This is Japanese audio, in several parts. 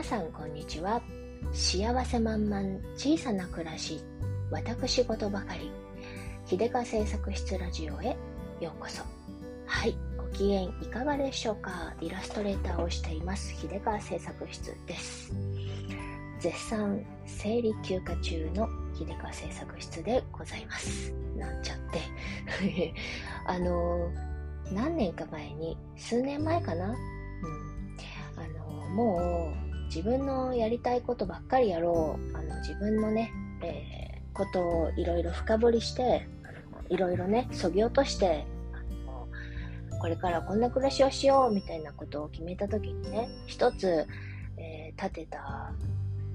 皆さんこんにちは。幸せ満々小さな暮らし私事ばかり。秀川製作室ラジオへようこそ。はいご機嫌いかがでしょうか？イラストレーターをしています。秀川製作室です。絶賛生理休暇中の秀川製作室でございます。なんちゃって。あの何年か前に数年前かな、うん、あのもう自分のやりたいことばっかりやろう。あの自分のね、えー、ことをいろいろ深掘りしていろいろねそぎ落としてこれからこんな暮らしをしようみたいなことを決めた時にね一つ、えー、立てた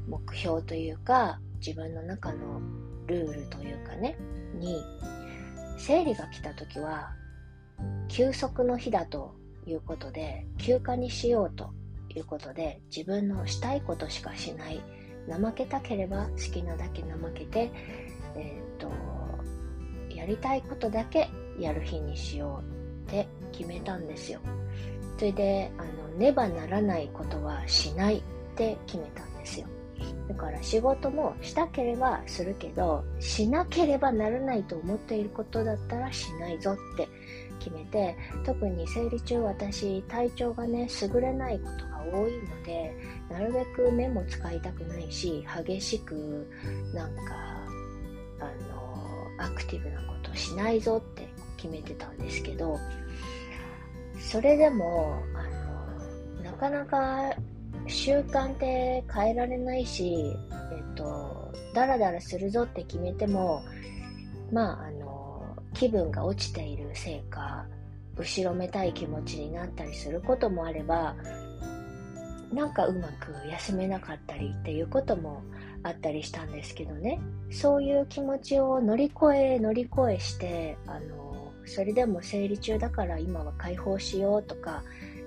目標というか自分の中のルールというかねに生理が来た時は休息の日だということで休暇にしようということで自分のしたいことしかしない。怠けたければ好きなだけ怠けて、えー、とやりたいことだけやる日にしようって決めたんですよ。それであのねばならないことはしないって決めたんですよ。だから仕事もしたければするけどしなければならないと思っていることだったらしないぞって決めて特に生理中私体調がね優れないことが多いのでなるべく目も使いたくないし激しくなんかあのアクティブなことしないぞって決めてたんですけどそれでもあのなかなか習慣って変えられないし、えっと、ダラダラするぞって決めてもまああの気分が落ちているせいか後ろめたい気持ちになったりすることもあればなんかうまく休めなかったりっていうこともあったりしたんですけどね。そういう気持ちを乗り越え乗り越えしてあのそれでも生理中だから今は解放しようとか、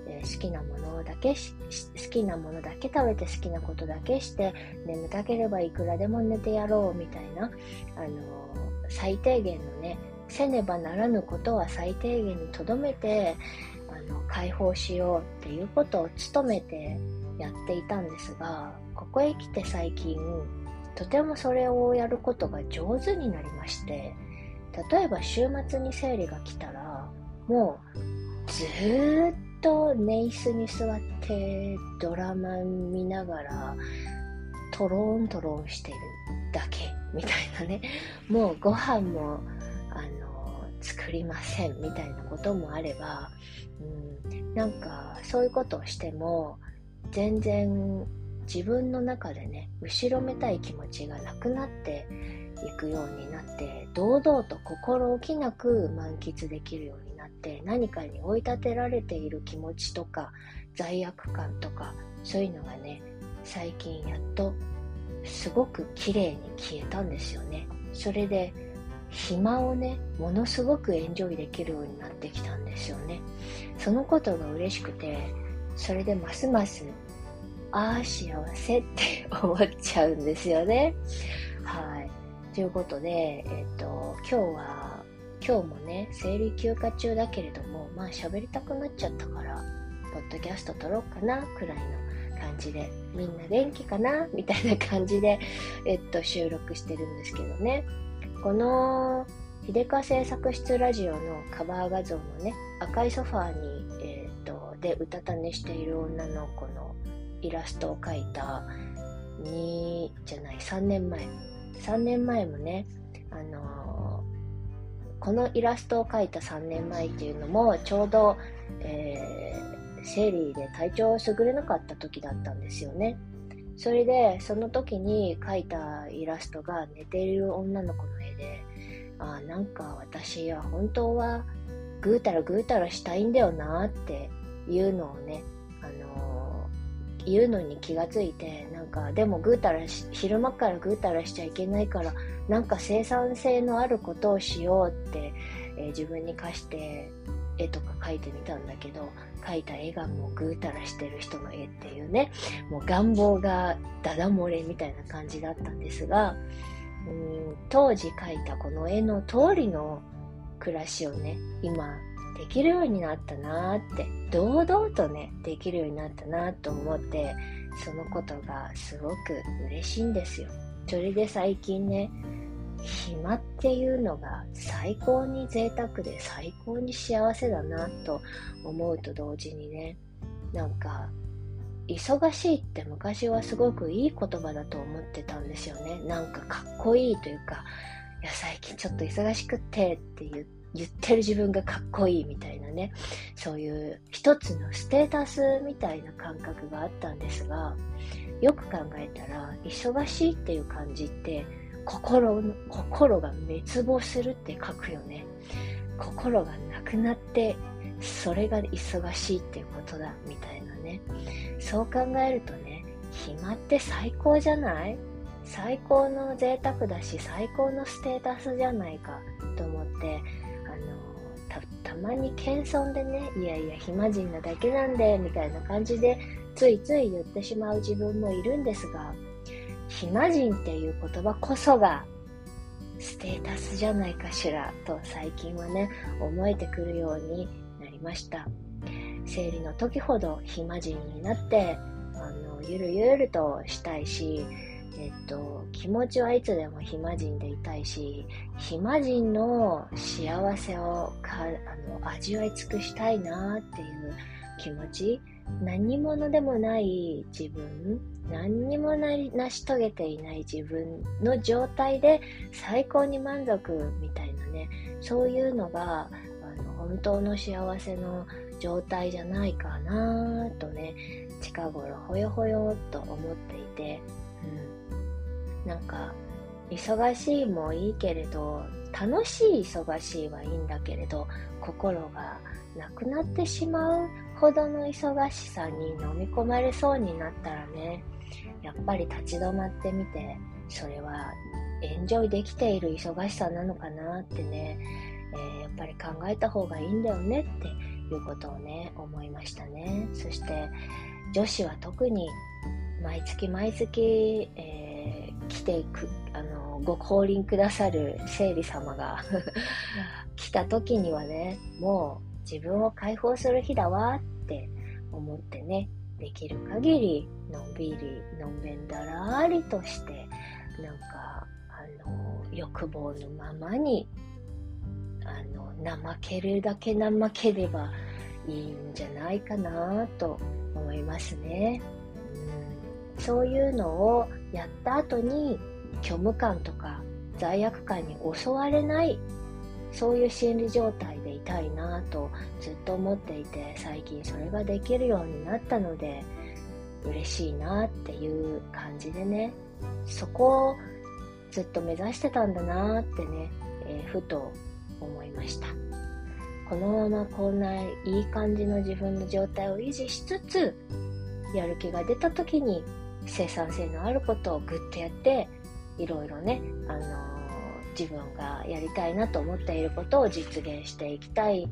えー、好きなものだけ好きなものだけ食べて好きなことだけして眠たければいくらでも寝てやろうみたいなあの最低限のねせねばならぬことは最低限にとどめてあの解放しようっていうことを努めてやっていたんですがここへ来て最近とてもそれをやることが上手になりまして例えば週末に生理が来たらもうずーっと寝椅子に座ってドラマ見ながらトロントロンしてるだけみたいなね。もうご飯もあの作りませんみたいなこともあれば、うん、なんかそういうことをしても全然自分の中でね後ろめたい気持ちがなくなっていくようになって堂々と心置きなく満喫できるようになって何かに追い立てられている気持ちとか罪悪感とかそういうのがね最近やっとすごく綺麗に消えたんですよね。それで暇をねものすごくエンジョイできるようになってきたんですよね。そのことが嬉しくてそれでますますああ幸せって思っちゃうんですよね。はい。ということでえっ、と今日は今日もね生理休暇中だけれどもまあ喋りたくなっちゃったからポッドキャスト撮ろうかなくらいの感じでみんな元気かなみたいな感じで、えっと、収録してるんですけどね。この秀川製作室ラジオのカバー画像のね赤いソファーに、でうたた寝している女の子のイラストを描いた2じゃない3年前。3年前もねあのー、このイラストを描いた3年前っていうのもちょうど、えー、生理で体調を優れなかった時だったんですよね。それでその時に描いたイラストが寝ている女の子の絵であなんか私は本当はぐうたらぐうたらしたいんだよなっていうのをね、あのー、言うのに気がついてなんかでもぐうたら昼間からぐうたらしちゃいけないからなんか生産性のあることをしようって、えー、自分に課して絵とか描いてみたんだけど描いた絵がもうぐうたらしてる人の絵っていうねもう願望がダダ漏れみたいな感じだったんですがうん当時描いたこの絵の通りの暮らしをね今できるようになったなって堂々とねできるようになったなと思ってそのことがすごく嬉しいんですよ。それで最近ね、暇っていうのが最高に贅沢で最高に幸せだなと思うと同時にね、なんか忙しいって昔はすごくいい言葉だと思ってたんですよね。なんかかっこいいというか、いや最近ちょっと忙しくってって言言ってる自分がかっこいいみたいなね、そういう一つのステータスみたいな感覚があったんですが、よく考えたら、忙しいっていう感じって、心、心が滅亡するって書くよね。心がなくなって、それが忙しいっていうことだ、みたいなね。そう考えるとね、暇って最高じゃない？最高の贅沢だし、最高のステータスじゃないかと思って、た、まに謙遜でね、いやいや、暇人なだけなんで、みたいな感じで、ついつい言ってしまう自分もいるんですが、暇人っていう言葉こそがステータスじゃないかしらと最近はね思えてくるようになりました。生理の時ほど暇人になってあのゆるゆるとしたいしえっと、気持ちはいつでも暇人でいたいし、暇人の幸せをかあの味わい尽くしたいなっていう気持ち、何者でもない自分、何にも成し遂げていない自分の状態で最高に満足みたいなね、そういうのがあの本当の幸せの状態じゃないかなとね、近頃ほよほよと思っていて、うん、なんか忙しいもいいけれど楽しい忙しいはいいんだけれど心がなくなってしまうほどの忙しさに飲み込まれそうになったらねやっぱり立ち止まってみてそれはエンジョイできている忙しさなのかなってね、えー、やっぱり考えた方がいいんだよねっていうことをね思いましたね。そして女子は特に毎月毎月、えー、来てくあのご降臨くださる生理様が 来た時にはねもう自分を解放する日だわって思ってねできる限りのんびりのんべんだらーりとしてなんかあの欲望のままにあの怠けるだけ怠ければいいんじゃないかなと思いますね、うん、そういうのをやった後に虚無感とか罪悪感に襲われないそういう心理状態でいたいなとずっと思っていて最近それができるようになったので嬉しいなっていう感じでねそこをずっと目指してたんだなってね、えー、ふと思いました。このままこんないい感じの自分の状態を維持しつつやる気が出た時に生産性のあることをグッとやっていろいろね、あのー自分がやりたいなと思っていることを実現していきたい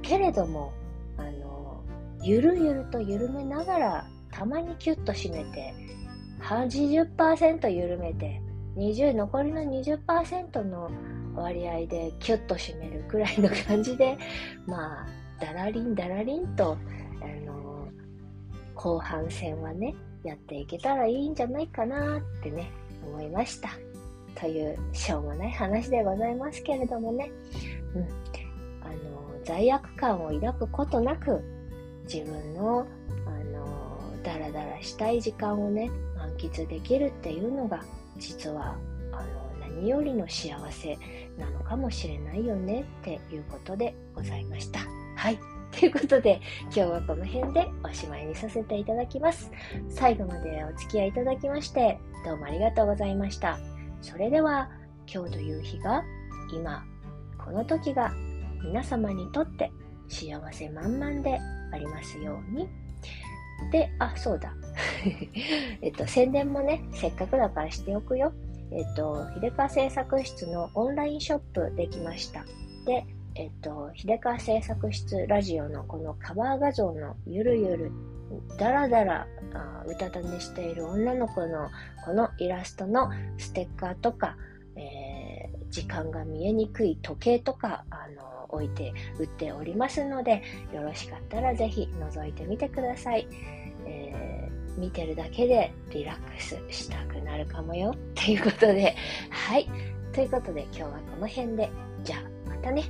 けれどもあのゆるゆると緩めながらたまにキュッと締めて80%緩めて20残りの20%の割合でキュッと締めるくらいの感じで まあダラリンダラリンとあの後半戦はねやっていけたらいいんじゃないかなってね思いました。というしょうもない話でございますけれどもね、うん、あの罪悪感を抱くことなく自分のあのダラダラしたい時間をね満喫できるっていうのが実はあの何よりの幸せなのかもしれないよねっていうことでございました。はい。ということで、今日はこの辺でおしまいにさせていただきます。最後までお付き合いいただきまして、どうもありがとうございました。それでは今日という日が今この時が皆様にとって幸せ満々でありますように。で、あ、そうだ。えっと、宣伝もね、せっかくだからしておくよ。えっと、秀川製作室のオンラインショップできました。で、えっと、秀川製作室ラジオのこのカバー画像のゆるゆるだらだらうたた寝している女の子のこのイラストのステッカーとか、えー、時間が見えにくい時計とか、あの置いて売っておりますのでよろしかったらぜひ覗いてみてください、え見てるだけでリラックスしたくなるかもよ。ということで、はい。ということで今日はこの辺で、じゃあまたね。